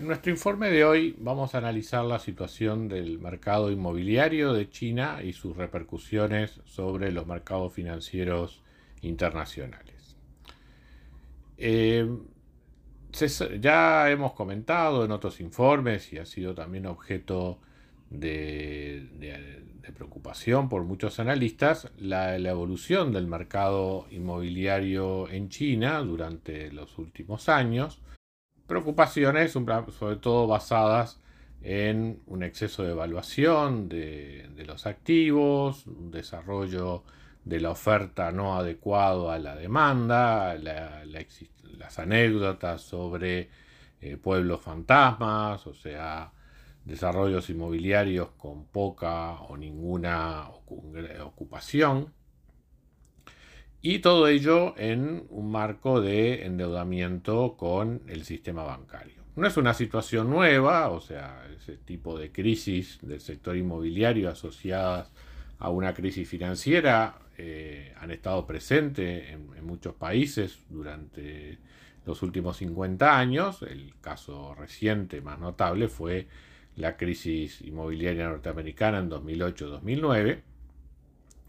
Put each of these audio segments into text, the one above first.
En nuestro informe de hoy vamos a analizar la situación del mercado inmobiliario de China y sus repercusiones sobre los mercados financieros internacionales. Eh, ya hemos comentado en otros informes y ha sido también objeto de, preocupación por muchos analistas la, evolución del mercado inmobiliario en China durante los últimos años Preocupaciones sobre todo basadas en un exceso de evaluación de, los activos, un desarrollo de la oferta no adecuado a la demanda, las anécdotas sobre eh, pueblos fantasmas, o sea, desarrollos inmobiliarios con poca o ninguna ocupación. Y todo ello en un marco de endeudamiento con el sistema bancario. No es una situación nueva, o sea, ese tipo de crisis del sector inmobiliario asociadas a una crisis financiera eh, han estado presentes en, en, muchos países durante los últimos 50 años. El caso reciente más notable fue la crisis inmobiliaria norteamericana en 2008-2009.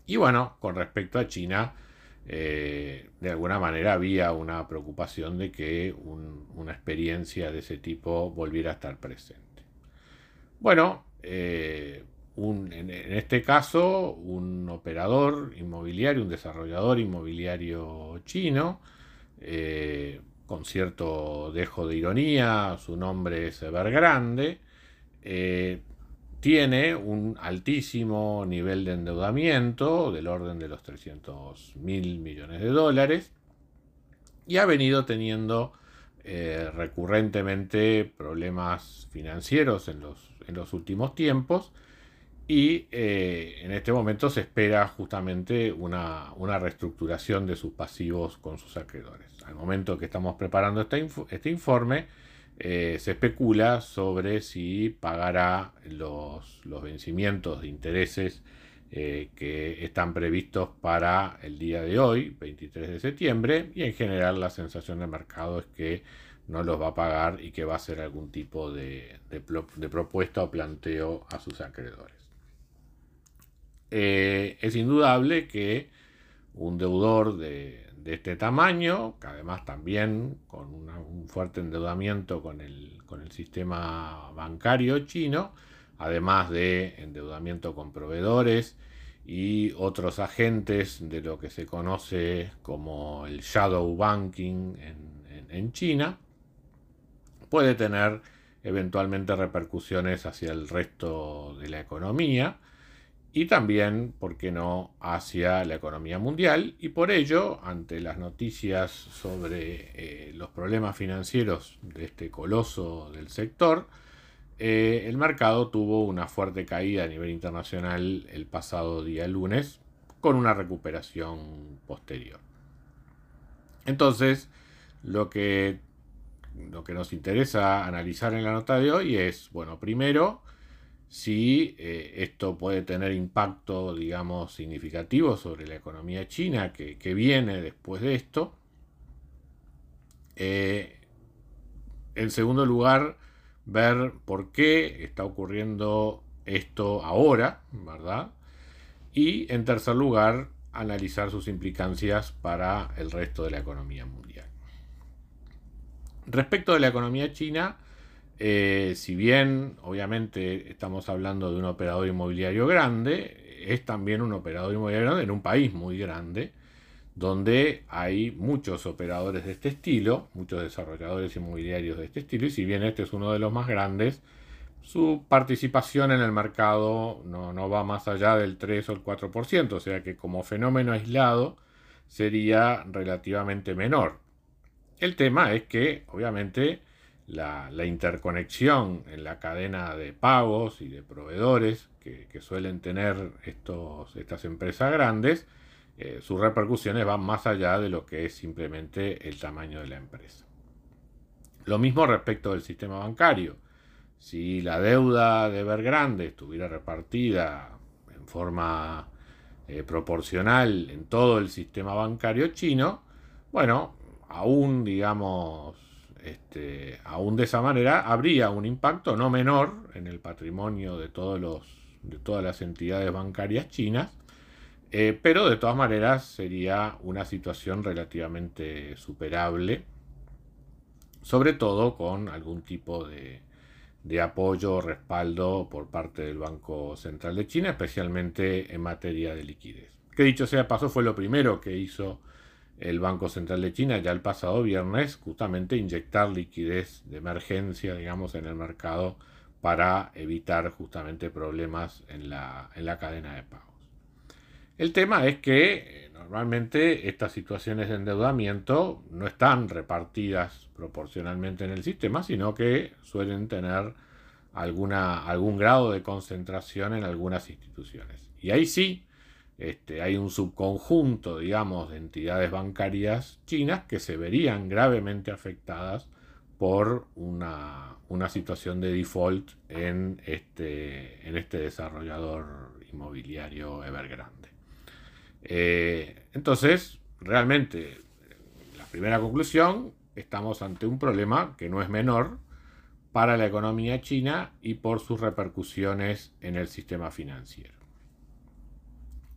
Y bueno, con respecto a China, eh, de alguna manera había una preocupación de que una experiencia de ese tipo volviera a estar presente. Bueno, eh, en, este caso, un operador inmobiliario, un desarrollador inmobiliario chino, eh, con cierto dejo de ironía, su nombre es Evergrande, tiene un altísimo nivel de endeudamiento del orden de los 300 mil millones de dólares y ha venido teniendo eh, recurrentemente problemas financieros en los, en los últimos tiempos y eh, en este momento se espera justamente una, reestructuración de sus pasivos con sus acreedores. Al momento que estamos preparando este, este informe, eh, se especula sobre si pagará los, vencimientos de intereses eh, que están previstos para el día de hoy, 23 de septiembre, y en general la sensación de mercado es que no los va a pagar y que va a hacer algún tipo de, propuesta o planteo a sus acreedores. Eh, es indudable que un deudor de, de este tamaño, que además también con un fuerte endeudamiento con el, con el sistema bancario chino, además de endeudamiento con proveedores y otros agentes de lo que se conoce como el shadow banking en China, puede tener eventualmente repercusiones hacia el resto de la economía y también, ¿por qué no?, hacia la economía mundial. Y por ello, ante las noticias sobre eh, los problemas financieros de este coloso del sector, eh, el mercado tuvo una fuerte caída a nivel internacional el pasado día lunes, con una recuperación posterior. Entonces, lo que, lo que nos interesa analizar en la nota de hoy es, bueno, primero, si eh, esto puede tener impacto, digamos, significativo sobre la economía china que, viene después de esto. Eh, en segundo lugar, ver por qué está ocurriendo esto ahora, ¿verdad? Y en tercer lugar, analizar sus implicancias para el resto de la economía mundial. Respecto de la economía china, eh, si bien obviamente estamos hablando de un operador inmobiliario grande, es también un operador inmobiliario grande en un país muy grande, donde hay muchos operadores de este estilo, muchos desarrolladores inmobiliarios de este estilo, y si bien este es uno de los más grandes, su participación en el mercado no, no va más allá del 3 o el 4%, o sea que como fenómeno aislado sería relativamente menor. El tema es que, obviamente, la, interconexión en la cadena de pagos y de proveedores que, suelen tener estos, estas empresas grandes, eh, sus repercusiones van más allá de lo que es simplemente el tamaño de la empresa. Lo mismo respecto del sistema bancario. Si la deuda de Evergrande estuviera repartida en forma eh, proporcional en todo el sistema bancario chino, bueno, aún digamos, este, aún de esa manera habría un impacto no menor en el patrimonio de, todos los, de todas las entidades bancarias chinas, eh, pero de todas maneras sería una situación relativamente superable, sobre todo con algún tipo de, de apoyo o respaldo por parte del Banco Central de China, especialmente en materia de liquidez. Que dicho sea paso, fue lo primero que hizo el Banco Central de China ya el pasado viernes, justamente inyectar liquidez de emergencia, digamos, en el mercado para evitar justamente problemas en la, en la cadena de pagos. El tema es que eh, normalmente estas situaciones de endeudamiento no están repartidas proporcionalmente en el sistema, sino que suelen tener alguna, algún grado de concentración en algunas instituciones. Y ahí sí, este, hay un subconjunto, digamos, de entidades bancarias chinas que se verían gravemente afectadas por una, situación de default en este, este desarrollador inmobiliario Evergrande. Eh, entonces, realmente, la primera conclusión, estamos ante un problema que no es menor para la economía china y por sus repercusiones en el sistema financiero.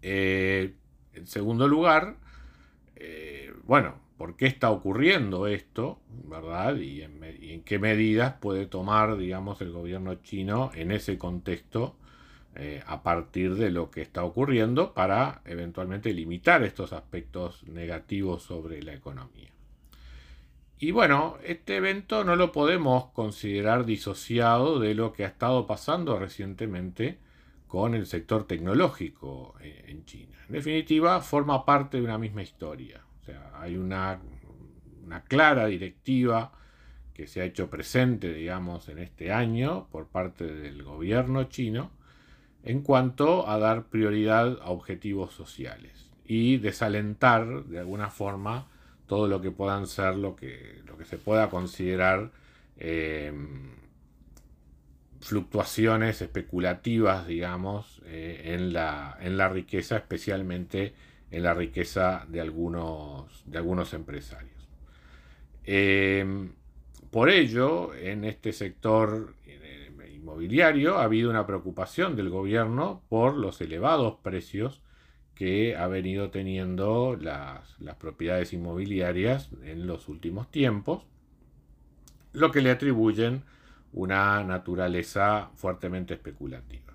Eh, en segundo lugar, eh, bueno, ¿por qué está ocurriendo esto? ¿Verdad? Y en, qué medidas puede tomar, digamos, el gobierno chino en ese contexto eh, a partir de lo que está ocurriendo para eventualmente limitar estos aspectos negativos sobre la economía. Y bueno, este evento no lo podemos considerar disociado de lo que ha estado pasando recientemente con el sector tecnológico en China. En definitiva, forma parte de una misma historia. O sea, hay una, una clara directiva que se ha hecho presente, digamos, en este año por parte del gobierno chino en cuanto a dar prioridad a objetivos sociales y desalentar de alguna forma todo lo que puedan ser lo que, lo que se pueda considerar eh, fluctuaciones especulativas, digamos, eh, en, la, en, la, riqueza, especialmente en la riqueza de algunos, de algunos empresarios. Em, por ello, en este sector inmobiliario ha habido una preocupación del gobierno por los elevados precios que ha venido teniendo las, las propiedades inmobiliarias en los últimos tiempos, lo que le atribuyen una naturaleza fuertemente especulativa.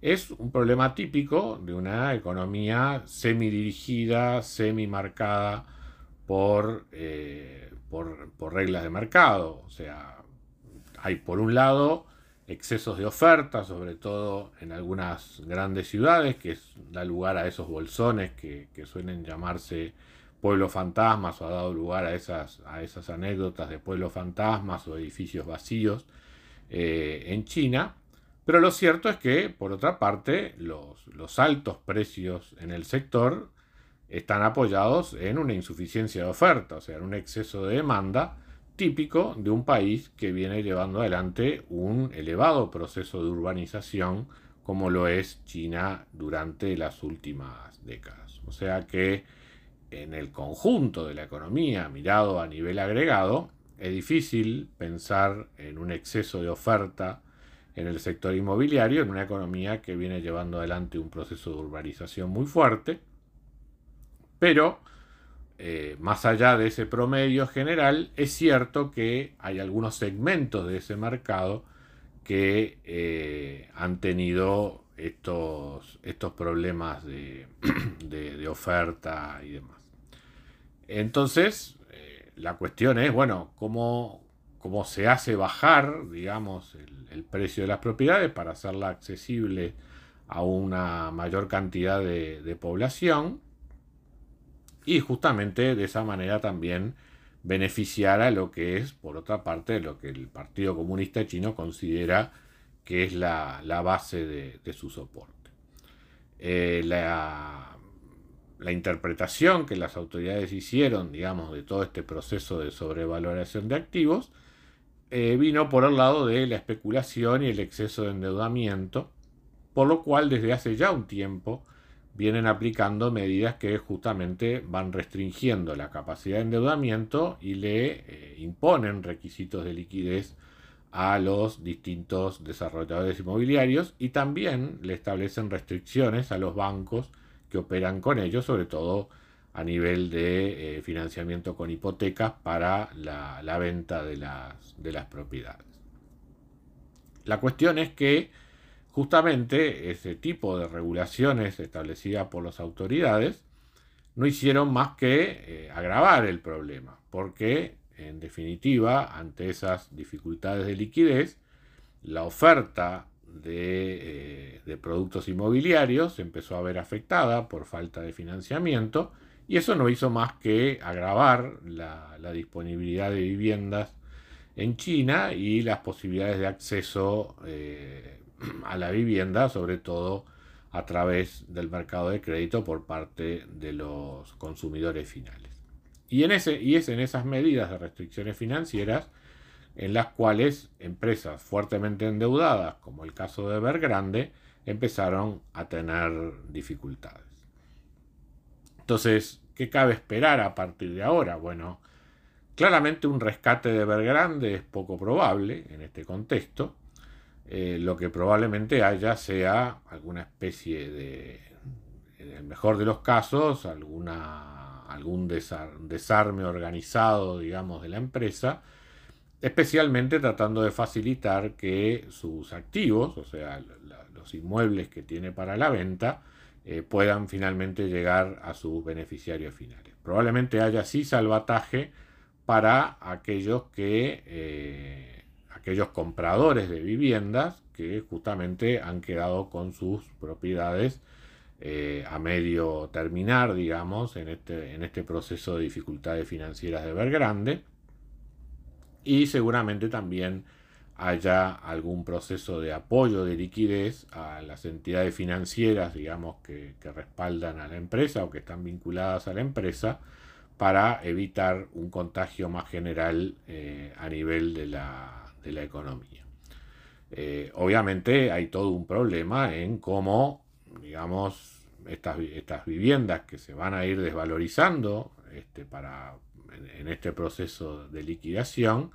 Es un problema típico de una economía semidirigida, semi-marcada por, eh, por, por reglas de mercado. O sea, hay por un lado excesos de oferta, sobre todo en algunas grandes ciudades, que da lugar a esos bolsones que, que, suelen llamarse pueblos fantasmas o ha dado lugar a esas, a esas anécdotas de pueblos fantasmas o edificios vacíos eh, en China. Pero lo cierto es que, por otra parte, los, los altos precios en el sector están apoyados en una insuficiencia de oferta, o sea, en un exceso de demanda típico de un país que viene llevando adelante un elevado proceso de urbanización como lo es China durante las últimas décadas. O sea que en el conjunto de la economía mirado a nivel agregado, es difícil pensar en un exceso de oferta en el sector inmobiliario, en una economía que viene llevando adelante un proceso de urbanización muy fuerte, pero eh, más allá de ese promedio general, es cierto que hay algunos segmentos de ese mercado que eh, han tenido estos, estos problemas de, de oferta y demás. Entonces, la cuestión es, bueno, cómo, cómo se hace bajar, digamos, el, precio de las propiedades para hacerla accesible a una mayor cantidad de, población y justamente de esa manera también beneficiara lo que es, por otra parte, lo que el Partido Comunista Chino considera que es la, base de, su soporte. Eh, la, la, interpretación que las autoridades hicieron, digamos, de todo este proceso de sobrevaloración de activos, eh, vino por el lado de la especulación y el exceso de endeudamiento, por lo cual desde hace ya un tiempo vienen aplicando medidas que justamente van restringiendo la capacidad de endeudamiento y le eh, imponen requisitos de liquidez a los distintos desarrolladores inmobiliarios y también le establecen restricciones a los bancos que operan con ellos, sobre todo a nivel de eh, financiamiento con hipotecas para la, venta de las, de las propiedades. La cuestión es que justamente ese tipo de regulaciones establecidas por las autoridades no hicieron más que eh, agravar el problema, porque en definitiva, ante esas dificultades de liquidez, la oferta de, eh, productos inmobiliarios empezó a ver afectada por falta de financiamiento y eso no hizo más que agravar la, disponibilidad de viviendas en China y las posibilidades de acceso eh, a la vivienda, sobre todo a través del mercado de crédito por parte de los consumidores finales. Y, en ese, y es en esas medidas de restricciones financieras en las cuales empresas fuertemente endeudadas, como el caso de Evergrande, empezaron a tener dificultades. Entonces, ¿qué cabe esperar a partir de ahora? Bueno, claramente un rescate de Evergrande es poco probable en este contexto. Eh, lo que probablemente haya sea alguna especie de, en el mejor de los casos, alguna, algún desarme organizado, digamos, de la empresa, especialmente tratando de facilitar que sus activos, o sea, los inmuebles que tiene para la venta, eh, puedan finalmente llegar a sus beneficiarios finales. Probablemente haya así salvataje para aquellos que eh, aquellos compradores de viviendas que justamente han quedado con sus propiedades eh, a medio terminar, digamos, en este, en este proceso de dificultades financieras de Evergrande. Y seguramente también haya algún proceso de apoyo de liquidez a las entidades financieras, digamos, que, respaldan a la empresa o que están vinculadas a la empresa para evitar un contagio más general eh, a nivel de la, de la economía. Eh, obviamente hay todo un problema en cómo, digamos, estas, estas viviendas que se van a ir desvalorizando este, para, en, este proceso de liquidación,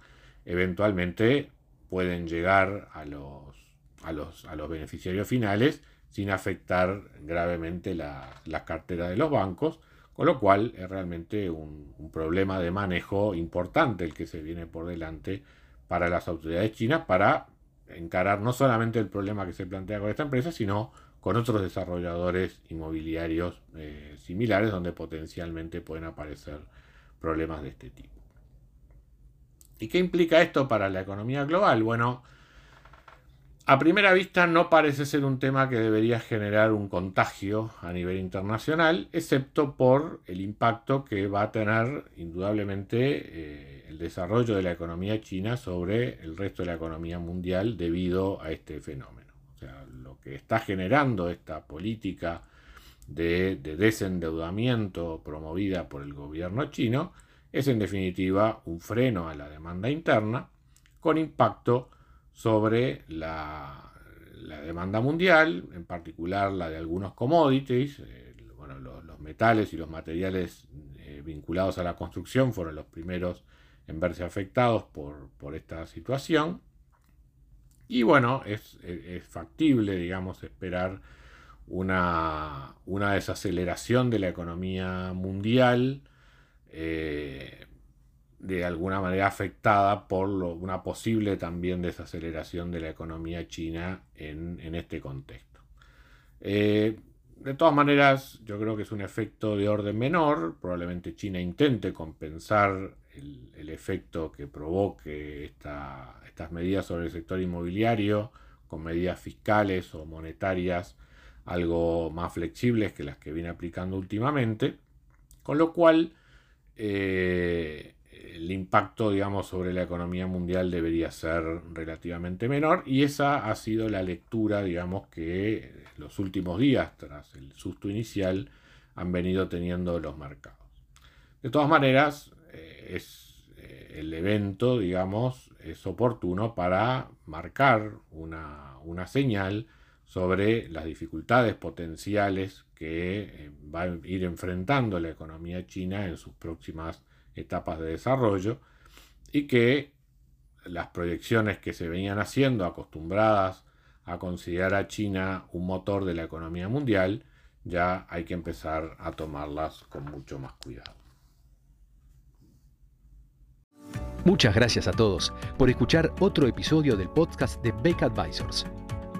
eventualmente pueden llegar a los, a los, a los beneficiarios finales sin afectar gravemente la, la, cartera de los bancos, con lo cual es realmente un, problema de manejo importante el que se viene por delante para las autoridades chinas para encarar no solamente el problema que se plantea con esta empresa, sino con otros desarrolladores inmobiliarios eh, similares donde potencialmente pueden aparecer problemas de este tipo. ¿Y qué implica esto para la economía global? Bueno, a primera vista no parece ser un tema que debería generar un contagio a nivel internacional, excepto por el impacto que va a tener indudablemente eh, el desarrollo de la economía china sobre el resto de la economía mundial debido a este fenómeno. O sea, lo que está generando esta política de, de desendeudamiento promovida por el gobierno chino es en definitiva un freno a la demanda interna con impacto sobre la, demanda mundial, en particular la de algunos commodities, eh, bueno, los, metales y los materiales eh, vinculados a la construcción fueron los primeros en verse afectados por, esta situación. Y bueno, es, factible, digamos, esperar una, una, desaceleración de la economía mundial eh, de alguna manera afectada por una posible también desaceleración de la economía china en, este contexto. Eh, de todas maneras, yo creo que es un efecto de orden menor. Probablemente China intente compensar el, efecto que provoque estas medidas sobre el sector inmobiliario con medidas fiscales o monetarias algo más flexibles que las que viene aplicando últimamente. Con lo cual, eh, el impacto, digamos, sobre la economía mundial debería ser relativamente menor y esa ha sido la lectura, digamos, que los últimos días, tras el susto inicial, han venido teniendo los mercados. De todas maneras, eh, es, eh, el evento, digamos, es oportuno para marcar una, una señal sobre las dificultades potenciales que eh, va a ir enfrentando la economía china en sus próximas etapas de desarrollo y que las proyecciones que se venían haciendo, acostumbradas a considerar a China un motor de la economía mundial, ya hay que empezar a tomarlas con mucho más cuidado. Muchas gracias a todos por escuchar otro episodio del podcast de Beck Advisors.